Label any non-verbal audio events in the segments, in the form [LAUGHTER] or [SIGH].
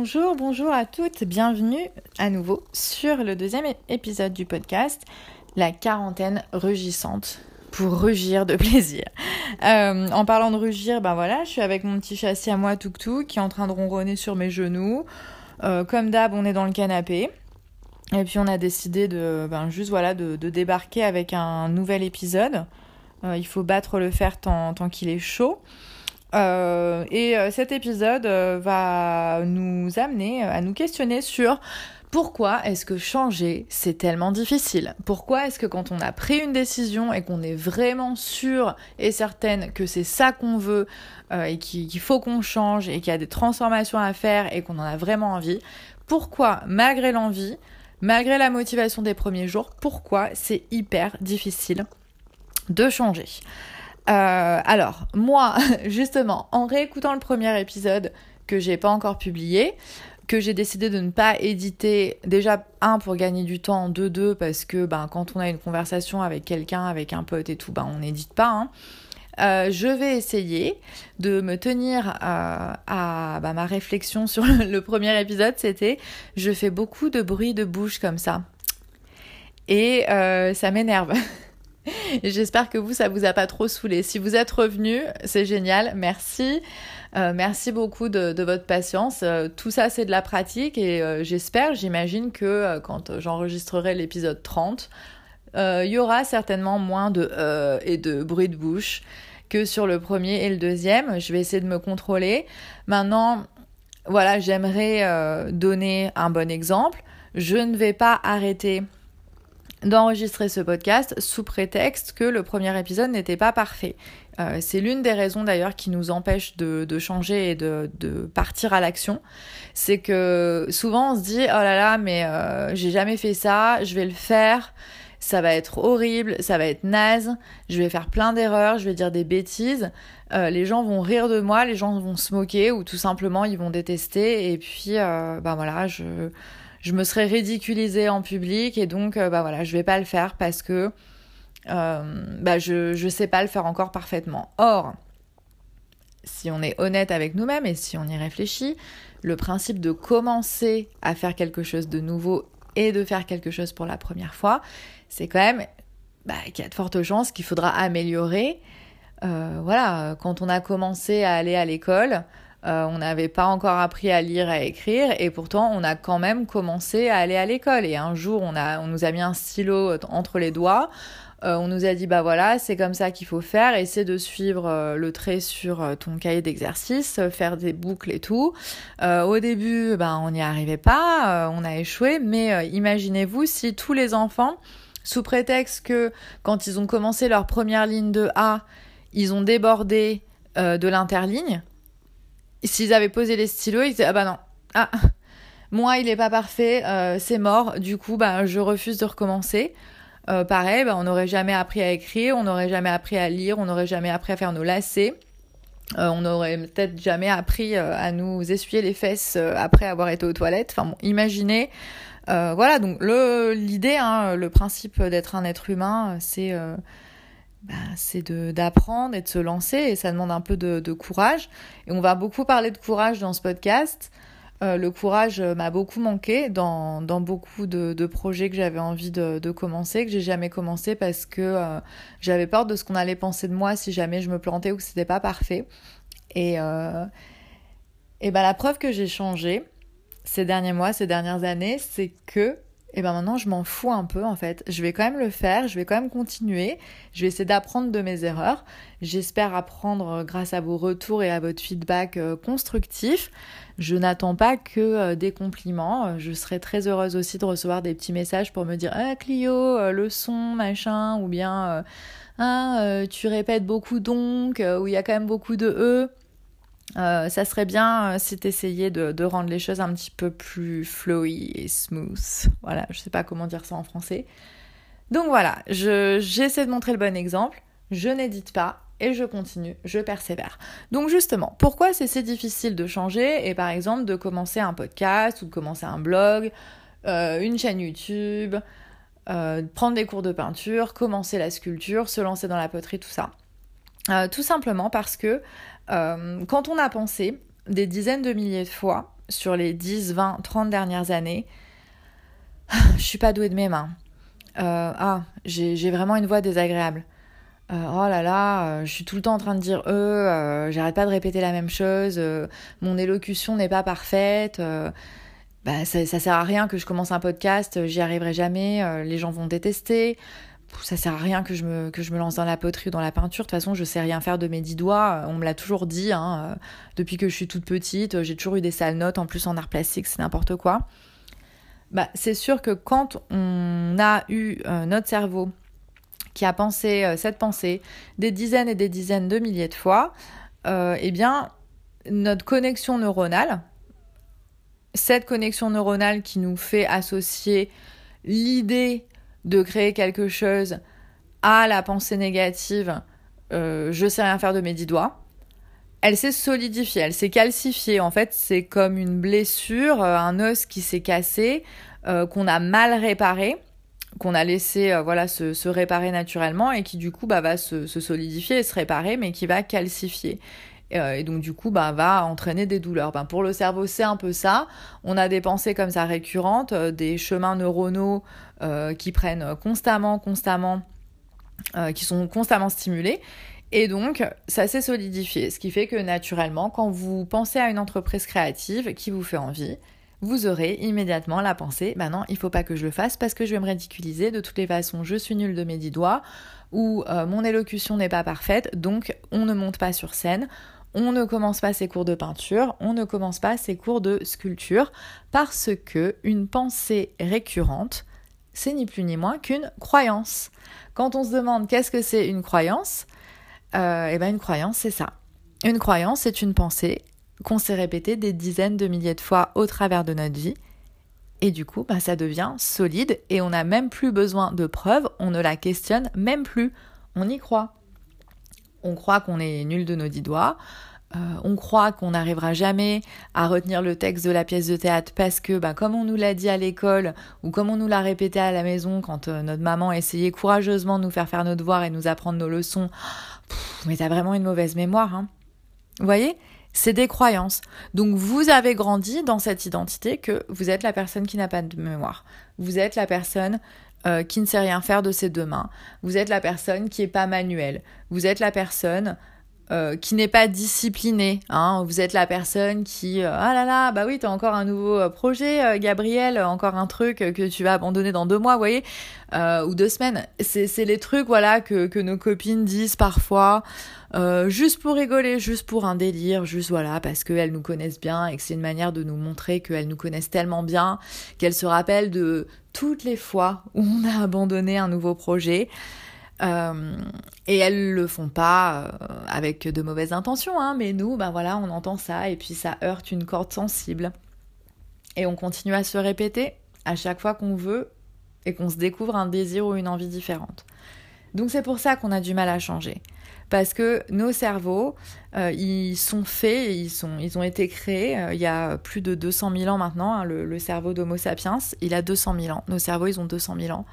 Bonjour, bonjour à toutes, bienvenue à nouveau sur le deuxième épisode du podcast, la quarantaine rugissante pour rugir de [LAUGHS] plaisir. Euh, en parlant de rugir, ben voilà, je suis avec mon petit châssis à moi, Toutou, qui est en train de ronronner sur mes genoux. Euh, comme d'hab, on est dans le canapé. Et puis on a décidé de, ben, voilà, de, débarquer avec un nouvel épisode. Euh, il faut battre le fer tant qu'il est chaud. Euh, et euh, cet épisode euh, va nous amener à nous questionner sur pourquoi est-ce que changer c'est tellement difficile? Pourquoi est-ce que quand on a pris une décision et qu'on est vraiment sûr et certaine que c'est ça qu'on veut et qu'il faut qu'on change et qu'il y a des transformations à faire et qu'on en a vraiment envie, pourquoi malgré l'envie, malgré la motivation des premiers jours, pourquoi c'est hyper difficile de changer? Euh, alors, moi, [LAUGHS] justement, en réécoutant le premier épisode que j'ai pas encore publié, que j'ai décidé de ne pas éditer, déjà, un, pour gagner du temps, deux, deux, parce que ben, quand on a une conversation avec quelqu'un, avec un pote et tout, ben, on n'édite pas. Hein. Euh, je vais essayer de me tenir euh, à bah, ma réflexion sur [LAUGHS] le premier épisode, c'était je fais beaucoup de bruit de bouche comme ça. Et ça m'énerve. [LAUGHS] J'espère que vous, ça vous a pas trop saoulé. Si vous êtes revenu, c'est génial. Merci. Euh, merci beaucoup de, votre patience. Euh, tout ça, c'est de la pratique et euh, j'espère, j'imagine que quand j'enregistrerai l'épisode 30, il y aura certainement moins de et de bruit de bouche que sur le premier et le deuxième. Je vais essayer de me contrôler. Maintenant, voilà, j'aimerais donner un bon exemple. Je ne vais pas arrêter d'enregistrer ce podcast sous prétexte que le premier épisode n'était pas parfait. Euh, c'est l'une des raisons d'ailleurs qui nous empêche de, changer et de, partir à l'action. C'est que souvent on se dit oh là là mais euh, j'ai jamais fait ça, je vais le faire, ça va être horrible, ça va être naze, je vais faire plein d'erreurs, je vais dire des bêtises, euh, les gens vont rire de moi, les gens vont se moquer ou tout simplement ils vont détester et puis ben voilà je je me serais ridiculisée en public et donc euh, bah voilà, je vais pas le faire parce que euh, bah je je sais pas le faire encore parfaitement. Or, si on est honnête avec nous-mêmes et si on y réfléchit, le principe de commencer à faire quelque chose de nouveau et de faire quelque chose pour la première fois, c'est quand même bah, qu'il y a de fortes chances qu'il faudra améliorer. Euh, voilà, quand on a commencé à aller à l'école, euh, on n'avait pas encore appris à lire, et à écrire, et pourtant on a quand même commencé à aller à l'école. Et un jour, on, a, on nous a mis un stylo entre les doigts. Euh, on nous a dit bah voilà c'est comme ça qu'il faut faire essaie de suivre euh, le trait sur ton cahier d'exercice faire des boucles et tout au début ben on n'y arrivait pas on a échoué mais imaginez-vous si tous les enfants sous prétexte que quand ils ont commencé leur première ligne de A ils ont débordé de l'interligne s'ils avaient posé les stylos, ils disaient ah bah non, ah [LAUGHS] moi il est pas parfait, euh, c'est mort, du coup bah je refuse de recommencer. Euh, pareil, bah, on n'aurait jamais appris à écrire, on n'aurait jamais appris à lire, on n'aurait jamais appris à faire nos lacets. Euh, on n'aurait peut-être jamais appris à nous essuyer les fesses après avoir été aux toilettes. Enfin bon, imaginez. voilà, donc l'idée, hein, le principe d'être un être humain, c'est bah, c'est d'apprendre et de se lancer et ça demande un peu de, courage. Et on va beaucoup parler de courage dans ce podcast. Euh, le courage m'a beaucoup manqué dans, dans beaucoup de, projets que j'avais envie de, de, commencer, que j'ai jamais commencé parce que euh, j'avais peur de ce qu'on allait penser de moi si jamais je me plantais ou que c'était pas parfait. Et, euh, et ben la preuve que j'ai changé ces derniers mois, ces dernières années, c'est que et ben maintenant je m'en fous un peu en fait. Je vais quand même le faire, je vais quand même continuer, je vais essayer d'apprendre de mes erreurs. J'espère apprendre euh, grâce à vos retours et à votre feedback euh, constructif. Je n'attends pas que euh, des compliments. Je serai très heureuse aussi de recevoir des petits messages pour me dire Ah Clio, le son, machin, ou bien Ah, tu répètes beaucoup donc, ou il y a quand même beaucoup de E. Euh, ça serait bien euh, si tu essayais de, rendre les choses un petit peu plus flowy et smooth. Voilà, je sais pas comment dire ça en français. Donc voilà, j'essaie de montrer le bon exemple, je n'édite pas et je continue, je persévère. Donc justement, pourquoi c'est si difficile de changer et par exemple de commencer un podcast ou de commencer un blog, euh, une chaîne YouTube, prendre des cours de peinture, commencer la sculpture, se lancer dans la poterie, tout ça? Tout simplement parce que euh, quand on a pensé des dizaines de milliers de fois sur les 10, 20, 30 dernières années, [SIGHS] je suis pas douée de mes mains. Euh, ah, j'ai vraiment une voix désagréable. Euh, oh là là, euh, je suis tout le temps en train de dire eux, j'arrête pas de répéter la même chose, mon élocution n'est pas parfaite, bah, ça, ça sert à rien que je commence un podcast, j'y arriverai jamais, les gens vont détester, ça sert à rien que je me, lance dans la poterie ou dans la peinture. De toute façon, je sais rien faire de mes dix doigts. On me l'a toujours dit, hein, depuis que je suis toute petite. J'ai toujours eu des sales notes, en plus en art plastique, c'est n'importe quoi bah, c'est sûr que quand on a eu euh, notre cerveau qui a pensé euh, cette pensée des dizaines et des dizaines de milliers de fois, euh, eh bien, notre connexion neuronale, cette connexion neuronale qui nous fait associer l'idée de créer quelque chose à la pensée négative, je sais rien faire de mes dix doigts, elle s'est solidifiée, elle s'est calcifiée. En fait, c'est comme une blessure, euh, un os qui s'est cassé, euh, qu'on a mal réparé, qu'on a laissé euh, voilà se, réparer naturellement et qui du coup bah, va se, solidifier et se réparer, mais qui va calcifier. Et donc du coup bah, va entraîner des douleurs. Ben, pour le cerveau, c'est un peu ça. On a des pensées comme ça récurrentes, des chemins neuronaux qui prennent constamment, constamment, qui sont constamment stimulés. Et donc, ça s'est solidifié, ce qui fait que naturellement, quand vous pensez à une entreprise créative qui vous fait envie, vous aurez immédiatement la pensée, bah non, il faut pas que je le fasse parce que je vais me ridiculiser, de toutes les façons, je suis nulle de mes dix doigts, ou euh, mon élocution n'est pas parfaite, donc on ne monte pas sur scène, on ne commence pas ses cours de peinture, on ne commence pas ses cours de sculpture, parce que une pensée récurrente, c'est ni plus ni moins qu'une croyance. Quand on se demande qu'est-ce que c'est une croyance, euh, et ben une croyance, c'est ça. Une croyance, c'est une pensée qu'on s'est répétée des dizaines de milliers de fois au travers de notre vie. Et du coup, ben, ça devient solide et on n'a même plus besoin de preuves, on ne la questionne même plus. On y croit. On croit qu'on est nul de nos dix doigts, euh, on croit qu'on n'arrivera jamais à retenir le texte de la pièce de théâtre parce que, bah, comme on nous l'a dit à l'école ou comme on nous l'a répété à la maison quand euh, notre maman essayait courageusement de nous faire faire nos devoirs et nous apprendre nos leçons, mais t'as vraiment une mauvaise mémoire. Hein. Vous voyez? C'est des croyances. Donc vous avez grandi dans cette identité que vous êtes la personne qui n'a pas de mémoire. Vous êtes la personne euh, qui ne sait rien faire de ses deux mains. Vous êtes la personne qui est pas manuelle. Vous êtes la personne euh, qui n'est pas disciplinée. Hein. Vous êtes la personne qui euh, ah là là bah oui t'as encore un nouveau projet Gabriel encore un truc que tu vas abandonner dans deux mois vous voyez ou deux semaines. C'est les trucs voilà que que nos copines disent parfois juste pour rigoler, juste pour un délire, juste voilà parce qu'elles nous connaissent bien et que c'est une manière de nous montrer qu'elles nous connaissent tellement bien qu'elles se rappellent de toutes les fois où on a abandonné un nouveau projet. Euh, et elles le font pas euh, avec de mauvaises intentions, hein, mais nous, ben voilà, on entend ça et puis ça heurte une corde sensible. Et on continue à se répéter à chaque fois qu'on veut et qu'on se découvre un désir ou une envie différente. Donc c'est pour ça qu'on a du mal à changer. Parce que nos cerveaux, euh, ils sont faits, ils, sont, ils ont été créés il y a plus de 200 000 ans maintenant. Hein, le, cerveau d'Homo sapiens, il a 200 000 ans. Nos cerveaux, ils ont 200 000 ans.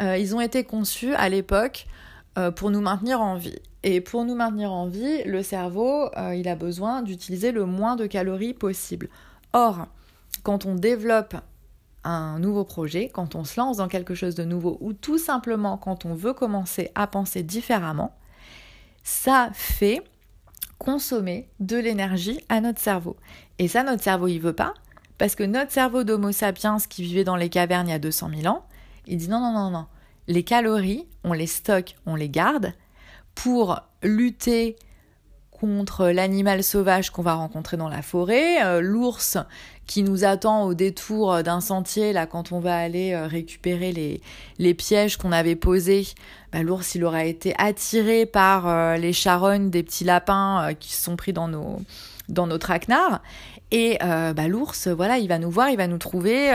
Euh, ils ont été conçus à l'époque euh, pour nous maintenir en vie. Et pour nous maintenir en vie, le cerveau, euh, il a besoin d'utiliser le moins de calories possible. Or, quand on développe un nouveau projet, quand on se lance dans quelque chose de nouveau, ou tout simplement quand on veut commencer à penser différemment, ça fait consommer de l'énergie à notre cerveau. Et ça, notre cerveau, il veut pas, parce que notre cerveau d'Homo sapiens qui vivait dans les cavernes il y a 200 000 ans, il dit non, non, non, non. Les calories, on les stocke, on les garde pour lutter contre l'animal sauvage qu'on va rencontrer dans la forêt, euh, l'ours qui nous attend au détour d'un sentier, là, quand on va aller euh, récupérer les, les pièges qu'on avait posés, bah, l'ours, il aura été attiré par euh, les charognes des petits lapins qui se sont pris dans nos, dans traquenards. Et bah, l'ours, voilà, il va nous voir, il va nous trouver,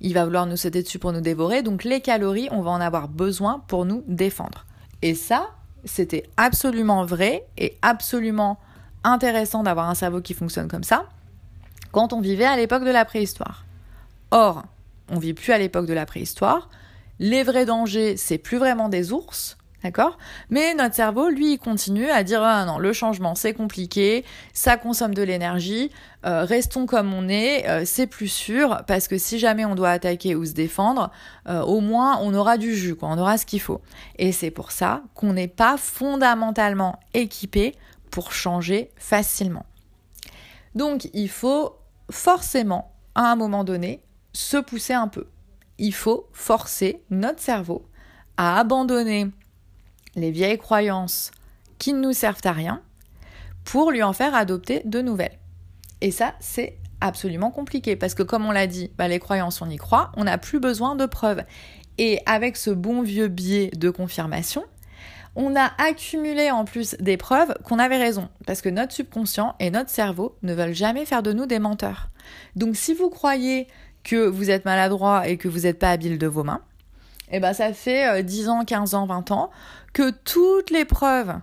il va vouloir nous sauter dessus pour nous dévorer. Donc les calories, on va en avoir besoin pour nous défendre. Et ça, c'était absolument vrai et absolument intéressant d'avoir un cerveau qui fonctionne comme ça quand on vivait à l'époque de la préhistoire. Or, on vit plus à l'époque de la préhistoire. Les vrais dangers, c'est plus vraiment des ours, D'accord? Mais notre cerveau, lui, il continue à dire ah non, le changement c'est compliqué, ça consomme de l'énergie, euh, restons comme on est, euh, c'est plus sûr parce que si jamais on doit attaquer ou se défendre, euh, au moins on aura du jus, quoi, on aura ce qu'il faut. Et c'est pour ça qu'on n'est pas fondamentalement équipé pour changer facilement. Donc il faut forcément, à un moment donné, se pousser un peu. Il faut forcer notre cerveau à abandonner les vieilles croyances qui ne nous servent à rien pour lui en faire adopter de nouvelles. Et ça, c'est absolument compliqué parce que comme on l'a dit, bah, les croyances, on y croit, on n'a plus besoin de preuves. Et avec ce bon vieux biais de confirmation, on a accumulé en plus des preuves qu'on avait raison, parce que notre subconscient et notre cerveau ne veulent jamais faire de nous des menteurs. Donc si vous croyez que vous êtes maladroit et que vous n'êtes pas habile de vos mains, eh ben ça fait 10 euh, ans, 15 ans, 20 ans que toutes les preuves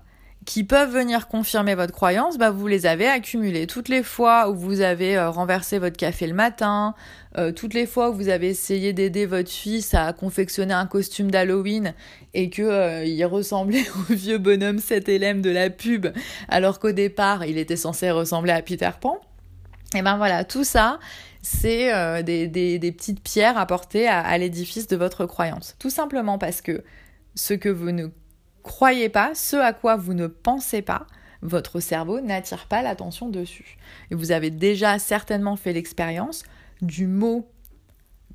qui peuvent venir confirmer votre croyance, bah vous les avez accumulées. Toutes les fois où vous avez euh, renversé votre café le matin, euh, toutes les fois où vous avez essayé d'aider votre fils à confectionner un costume d'Halloween et que ressemblait [LAUGHS] au vieux bonhomme 7 LM de la pub, alors qu'au départ il était censé ressembler à Peter Pan. Et ben voilà, tout ça, c'est euh, des, petites pierres apportées à, à l'édifice de votre croyance. Tout simplement parce que ce que vous ne croyez pas, ce à quoi vous ne pensez pas, votre cerveau n'attire pas l'attention dessus. Et vous avez déjà certainement fait l'expérience du mot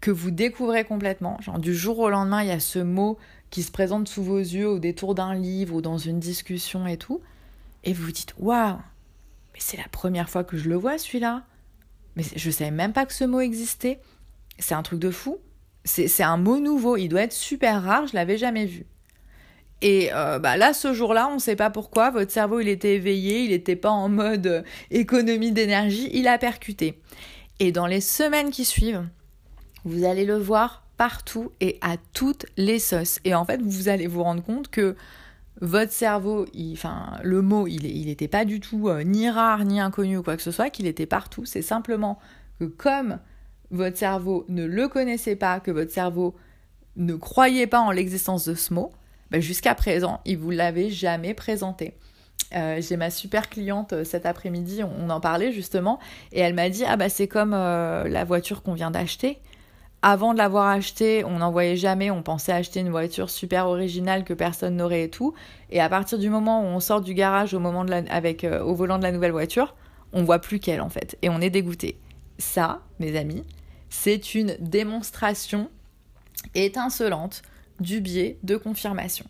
que vous découvrez complètement. Genre du jour au lendemain, il y a ce mot qui se présente sous vos yeux au détour d'un livre ou dans une discussion et tout. Et vous vous dites, waouh, c'est la première fois que je le vois celui-là. Mais je savais même pas que ce mot existait. C'est un truc de fou. C'est un mot nouveau. Il doit être super rare. Je l'avais jamais vu. Et euh, bah là, ce jour-là, on ne sait pas pourquoi, votre cerveau, il était éveillé, il n'était pas en mode euh, économie d'énergie, il a percuté. Et dans les semaines qui suivent, vous allez le voir partout et à toutes les sauces. Et en fait, vous allez vous rendre compte que votre cerveau, le mot, il n'était pas du tout euh, ni rare, ni inconnu ou quoi que ce soit, qu'il était partout. C'est simplement que comme votre cerveau ne le connaissait pas, que votre cerveau ne croyait pas en l'existence de ce mot, ben, jusqu'à présent, il vous l'avait jamais présenté. Euh, j'ai ma super cliente euh, cet après-midi, on, en parlait justement, et elle m'a dit ah bah c'est comme la voiture qu'on vient d'acheter avant de l'avoir acheté, on n'en voyait jamais, on pensait acheter une voiture super originale que personne n'aurait et tout. Et à partir du moment où on sort du garage au, moment de avec, euh, au volant de la nouvelle voiture, on voit plus qu'elle en fait. Et on est dégoûté. Ça, mes amis, c'est une démonstration étincelante du biais de confirmation.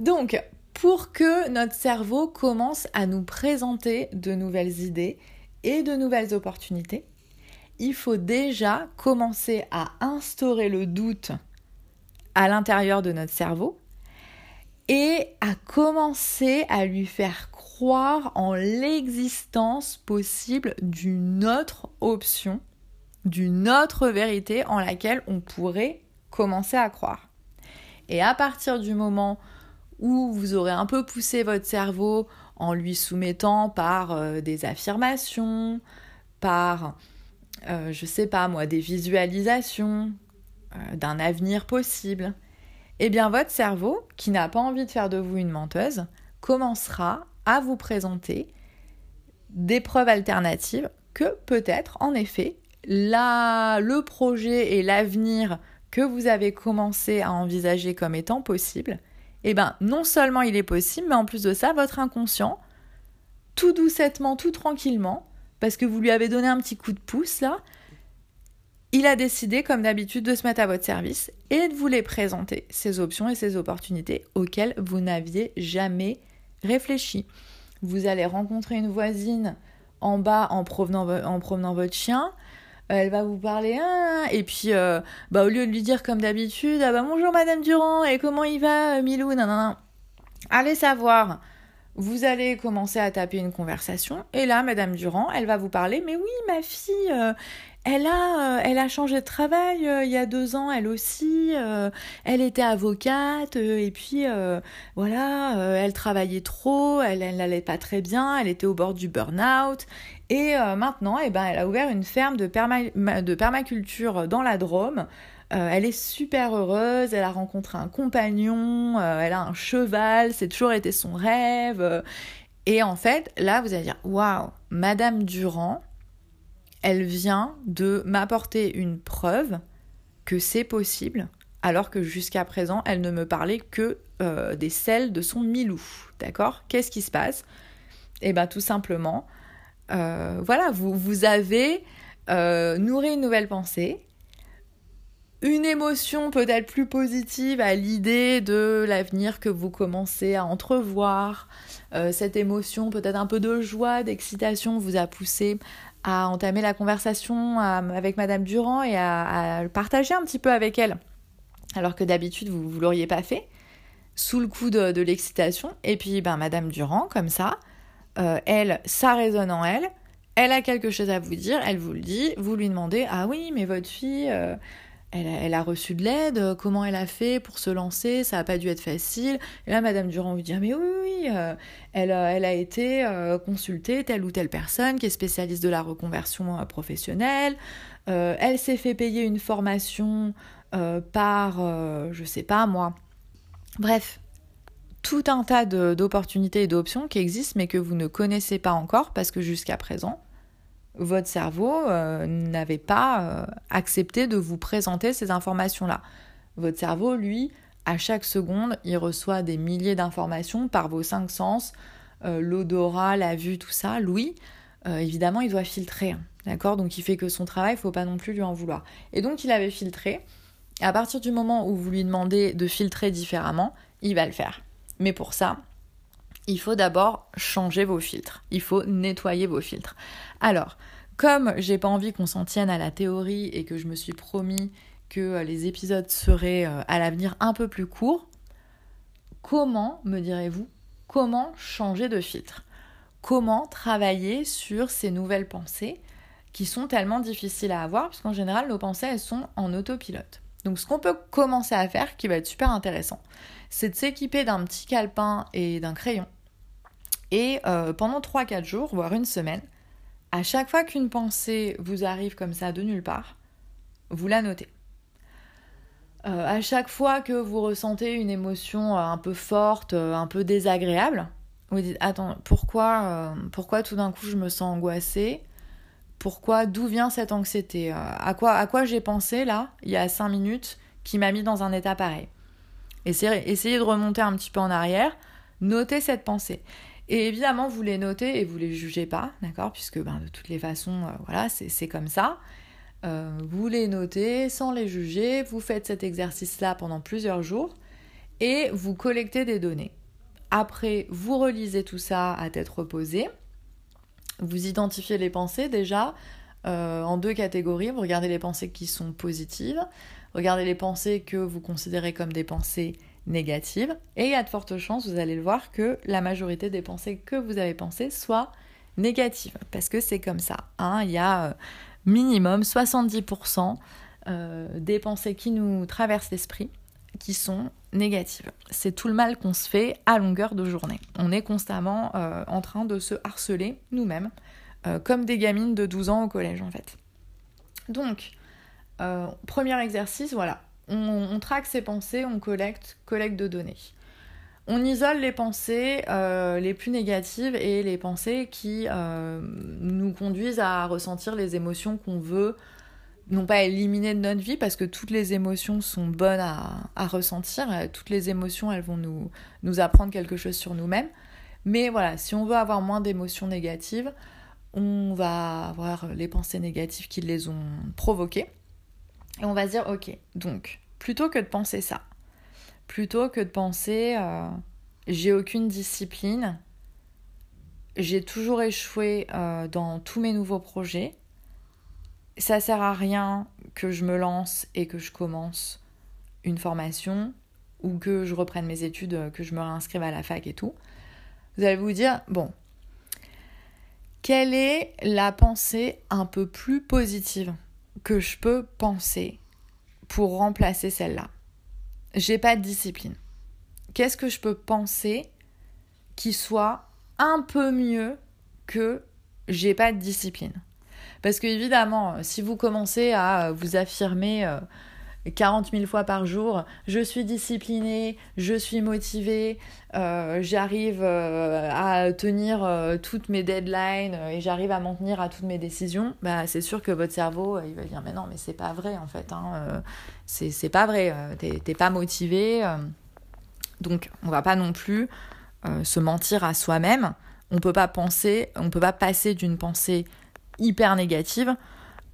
Donc, pour que notre cerveau commence à nous présenter de nouvelles idées et de nouvelles opportunités, il faut déjà commencer à instaurer le doute à l'intérieur de notre cerveau et à commencer à lui faire croire en l'existence possible d'une autre option, d'une autre vérité en laquelle on pourrait commencer à croire. Et à partir du moment où vous aurez un peu poussé votre cerveau en lui soumettant par euh, des affirmations, par euh, je sais pas moi, des visualisations euh, d'un avenir possible, eh bien votre cerveau, qui n'a pas envie de faire de vous une menteuse, commencera à vous présenter des preuves alternatives que peut-être, en effet, la, le projet et l'avenir que vous avez commencé à envisager comme étant possible, eh bien non seulement il est possible, mais en plus de ça, votre inconscient, tout doucettement, tout tranquillement, parce que vous lui avez donné un petit coup de pouce là, il a décidé, comme d'habitude, de se mettre à votre service et de vous les présenter, ces options et ces opportunités auxquelles vous n'aviez jamais réfléchi. Vous allez rencontrer une voisine en bas en promenant, en promenant votre chien. Elle va vous parler, hein, et puis, euh, bah, au lieu de lui dire comme d'habitude, ah bah bonjour Madame Durand, et comment il va, euh, Milou, non, non, non. Allez savoir vous allez commencer à taper une conversation et là, Madame Durand, elle va vous parler. Mais oui, ma fille, euh, elle a, euh, elle a changé de travail euh, il y a deux ans, elle aussi. elle était avocate et puis voilà, elle travaillait trop, elle, n'allait pas très bien, elle était au bord du burn-out. Et maintenant, eh ben, elle a ouvert une ferme de, de permaculture dans la Drôme. elle est super heureuse, elle a rencontré un compagnon, elle a un cheval, c'est toujours été son rêve. et en fait, là, vous allez dire, waouh, Madame Durand, elle vient de m'apporter une preuve que c'est possible, alors que jusqu'à présent, elle ne me parlait que euh, des selles de son Milou. D'accord? Qu'est-ce qui se passe? Eh bien, tout simplement, euh, voilà, vous, vous avez euh, nourri une nouvelle pensée, une émotion peut-être plus positive à l'idée de l'avenir que vous commencez à entrevoir. cette émotion peut-être un peu de joie, d'excitation vous a poussé à entamer la conversation avec Madame Durand et à, partager un petit peu avec elle. Alors que d'habitude, vous ne l'auriez pas fait, sous le coup de, l'excitation. Et puis, ben, Madame Durand, comme ça, euh, elle, ça résonne en elle, elle a quelque chose à vous dire, elle vous le dit, vous lui demandez Ah oui, mais votre fille, euh, elle, a reçu de l'aide, euh, comment elle a fait pour se lancer, ça n'a pas dû être facile. Et là, Madame Durand vous dit, ah, mais oui, oui, euh, elle, elle, a été euh, consultée telle ou telle personne qui est spécialiste de la reconversion professionnelle, elle s'est fait payer une formation par, je sais pas moi. Bref, tout un tas d'opportunités et d'options qui existent mais que vous ne connaissez pas encore parce que jusqu'à présent, votre cerveau euh, n'avait pas euh, accepté de vous présenter ces informations-là. Votre cerveau, lui, à chaque seconde, il reçoit des milliers d'informations par vos cinq sens, euh, l'odorat, la vue, tout ça. Louis, évidemment, il doit filtrer. Hein, d'accord? Donc il fait que son travail, il ne faut pas non plus lui en vouloir. Et donc il avait filtré. À partir du moment où vous lui demandez de filtrer différemment, il va le faire. Mais pour ça, il faut d'abord changer vos filtres. Il faut nettoyer vos filtres. Alors, comme j'ai pas envie qu'on s'en tienne à la théorie et que je me suis promis que euh, les épisodes seraient euh, à l'avenir un peu plus courts, comment, me direz-vous, comment changer de filtre? Comment travailler sur ces nouvelles pensées qui sont tellement difficiles à avoir, puisqu'en général, nos pensées, elles sont en autopilote. Donc ce qu'on peut commencer à faire, qui va être super intéressant, c'est de s'équiper d'un petit calepin et d'un crayon. Et euh, pendant 3-4 jours, voire une semaine, à chaque fois qu'une pensée vous arrive comme ça de nulle part, vous la notez. Euh, à chaque fois que vous ressentez une émotion euh, un peu forte, un peu désagréable, vous dites Attends, pourquoi, pourquoi tout d'un coup je me sens angoissée? Pourquoi D'où vient cette anxiété? À quoi, à quoi j'ai pensé là, il y a 5 minutes, qui m'a mis dans un état pareil? Essayez, de remonter un petit peu en arrière, notez cette pensée. Et évidemment, vous les notez et vous les jugez pas, d'accord Puisque ben, de toutes les façons, euh, voilà, c'est comme ça. Euh, vous les notez sans les juger, vous faites cet exercice-là pendant plusieurs jours et vous collectez des données. Après, vous relisez tout ça à tête reposée. Vous identifiez les pensées déjà euh, en deux catégories. Vous regardez les pensées qui sont positives, regardez les pensées que vous considérez comme des pensées négatives, et il y a de fortes chances, vous allez le voir, que la majorité des pensées que vous avez pensées soient négatives, parce que c'est comme ça. Hein. il y a euh, minimum 70% euh, des pensées qui nous traversent l'esprit qui sont négatives. C'est tout le mal qu'on se fait à longueur de journée. On est constamment euh, en train de se harceler nous-mêmes, comme des gamines de 12 ans au collège en fait. Donc, premier exercice, voilà, on, traque ses pensées, on collecte, collecte de données. On isole les pensées euh, les plus négatives et les pensées qui euh, nous conduisent à ressentir les émotions qu'on veut, non pas éliminer de notre vie, parce que toutes les émotions sont bonnes à, ressentir, toutes les émotions, elles vont nous, nous apprendre quelque chose sur nous-mêmes. Mais voilà, si on veut avoir moins d'émotions négatives, on va avoir les pensées négatives qui les ont provoquées. Et on va se dire, ok, donc, plutôt que de penser ça, plutôt que de penser euh, j'ai aucune discipline, j'ai toujours échoué euh, dans tous mes nouveaux projets, ça sert à rien que je me lance et que je commence une formation ou que je reprenne mes études, euh, que je me réinscrive à la fac et tout. Vous allez vous dire, bon, quelle est la pensée un peu plus positive? Que je peux penser pour remplacer celle-là J'ai pas de discipline. Qu'est-ce que je peux penser qui soit un peu mieux que j'ai pas de discipline? Parce que évidemment, si vous commencez à vous affirmer euh, 40 000 fois par jour, je suis disciplinée, je suis motivée, euh, j'arrive euh, à tenir euh, toutes mes deadlines et j'arrive à m'en tenir à toutes mes décisions, bah, c'est sûr que votre cerveau, il va dire mais non, mais c'est pas vrai en fait, hein, c'est pas vrai, t'es pas motivé. donc on va pas non plus se mentir à soi-même, on peut pas penser, on peut pas passer d'une pensée hyper négative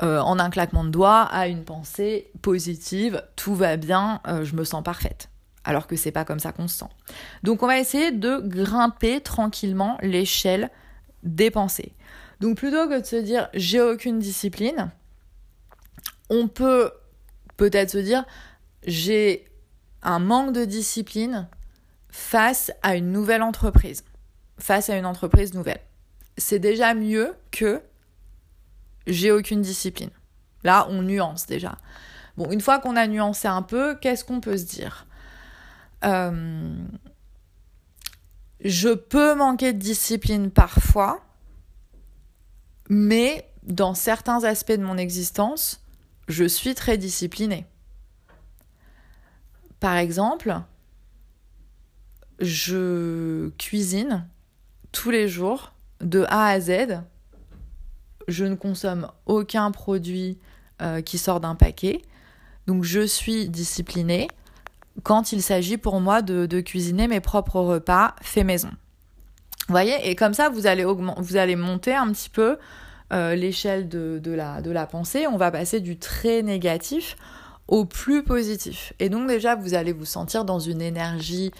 euh, en un claquement de doigts à une pensée positive, tout va bien, euh, je me sens parfaite. Alors que c'est pas comme ça qu'on se sent. Donc on va essayer de grimper tranquillement l'échelle des pensées. Donc plutôt que de se dire j'ai aucune discipline, on peut peut-être se dire j'ai un manque de discipline face à une nouvelle entreprise, face à une entreprise nouvelle. C'est déjà mieux que j'ai aucune discipline. Là, on nuance déjà. Bon, une fois qu'on a nuancé un peu, qu'est-ce qu'on peut se dire? Euh, Je peux manquer de discipline parfois, mais dans certains aspects de mon existence, je suis très disciplinée. Par exemple, je cuisine tous les jours de A à Z je ne consomme aucun produit euh, qui sort d'un paquet. Donc je suis disciplinée quand il s'agit pour moi de, cuisiner mes propres repas fait maison. Vous voyez? Et comme ça, vous allez, vous allez monter un petit peu euh, l'échelle de, la, pensée. On va passer du très négatif au plus positif. Et donc déjà, vous allez vous sentir dans une énergie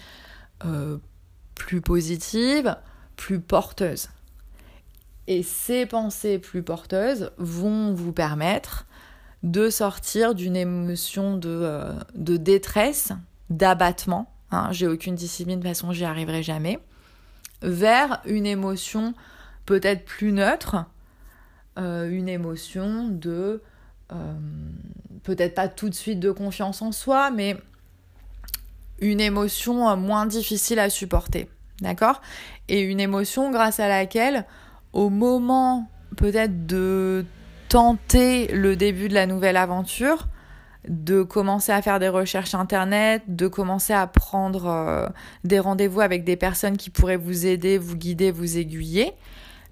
euh, plus positive, plus porteuse. Et ces pensées plus porteuses vont vous permettre de sortir d'une émotion de, euh, détresse, d'abattement, hein, j'ai aucune discipline, de toute façon j'y arriverai jamais, vers une émotion peut-être plus neutre, euh, une émotion de, euh, peut-être pas tout de suite de confiance en soi, mais une émotion moins difficile à supporter, d'accord? Et une émotion grâce à laquelle au moment peut-être de tenter le début de la nouvelle aventure, de commencer à faire des recherches internet, de commencer à prendre euh, des rendez-vous avec des personnes qui pourraient vous aider, vous guider, vous aiguiller,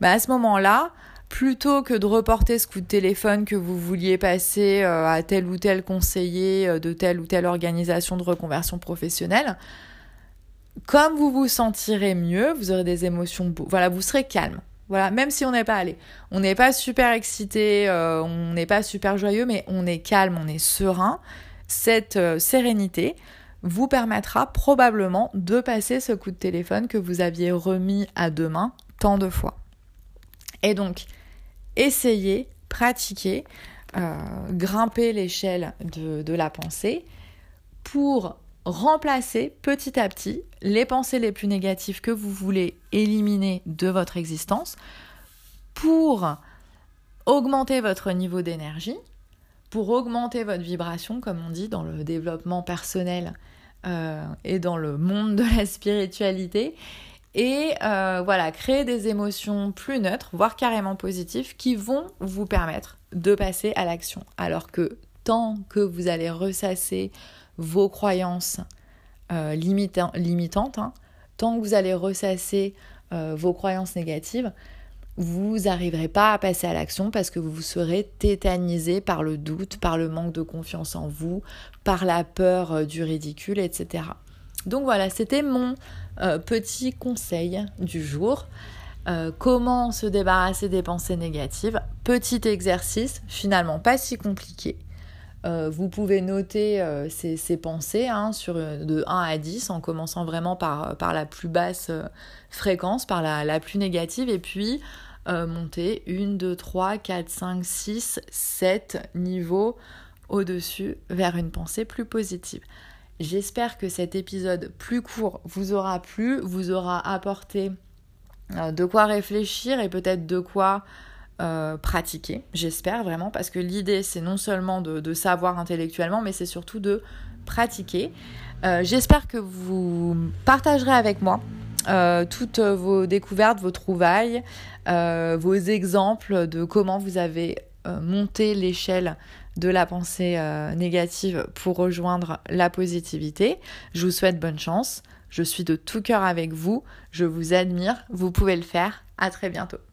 bah à ce moment-là, plutôt que de reporter ce coup de téléphone que vous vouliez passer euh, à tel ou tel conseiller euh, de telle ou telle organisation de reconversion professionnelle, comme vous vous sentirez mieux, vous aurez des émotions, voilà, vous serez calme. Voilà, même si on n'est pas allé. On n'est pas super excité, euh, on n'est pas super joyeux, mais on est calme, on est serein. Cette euh, sérénité vous permettra probablement de passer ce coup de téléphone que vous aviez remis à demain tant de fois. Et donc, essayez, pratiquez, euh, grimpez l'échelle de, de la pensée pour remplacer petit à petit les pensées les plus négatives que vous voulez éliminer de votre existence pour augmenter votre niveau d'énergie, pour augmenter votre vibration, comme on dit dans le développement personnel euh, et dans le monde de la spiritualité, et euh, voilà, créer des émotions plus neutres, voire carrément positives, qui vont vous permettre de passer à l'action. Alors que tant que vous allez ressasser vos croyances euh, limitantes, hein, tant que vous allez ressasser euh, vos croyances négatives, vous n'arriverez pas à passer à l'action parce que vous serez tétanisé par le doute, par le manque de confiance en vous, par la peur euh, du ridicule, etc. Donc voilà, c'était mon petit conseil du jour. comment se débarrasser des pensées négatives? Petit exercice, finalement pas si compliqué. Euh, vous pouvez noter euh, ces, pensées hein, sur, euh, de 1 à 10 en commençant vraiment par, la plus basse fréquence, par la, la, plus négative, et puis monter 1, 2, 3, 4, 5, 6, 7 niveaux au-dessus vers une pensée plus positive. J'espère que cet épisode plus court vous aura plu, vous aura apporté de quoi réfléchir et peut-être de quoi euh, pratiquer, j'espère vraiment, parce que l'idée c'est non seulement de, savoir intellectuellement, mais c'est surtout de pratiquer. Euh, j'espère que vous partagerez avec moi euh, toutes vos découvertes, vos trouvailles, vos exemples de comment vous avez monté l'échelle de la pensée négative pour rejoindre la positivité. Je vous souhaite bonne chance. Je suis de tout cœur avec vous. Je vous admire. Vous pouvez le faire. À très bientôt.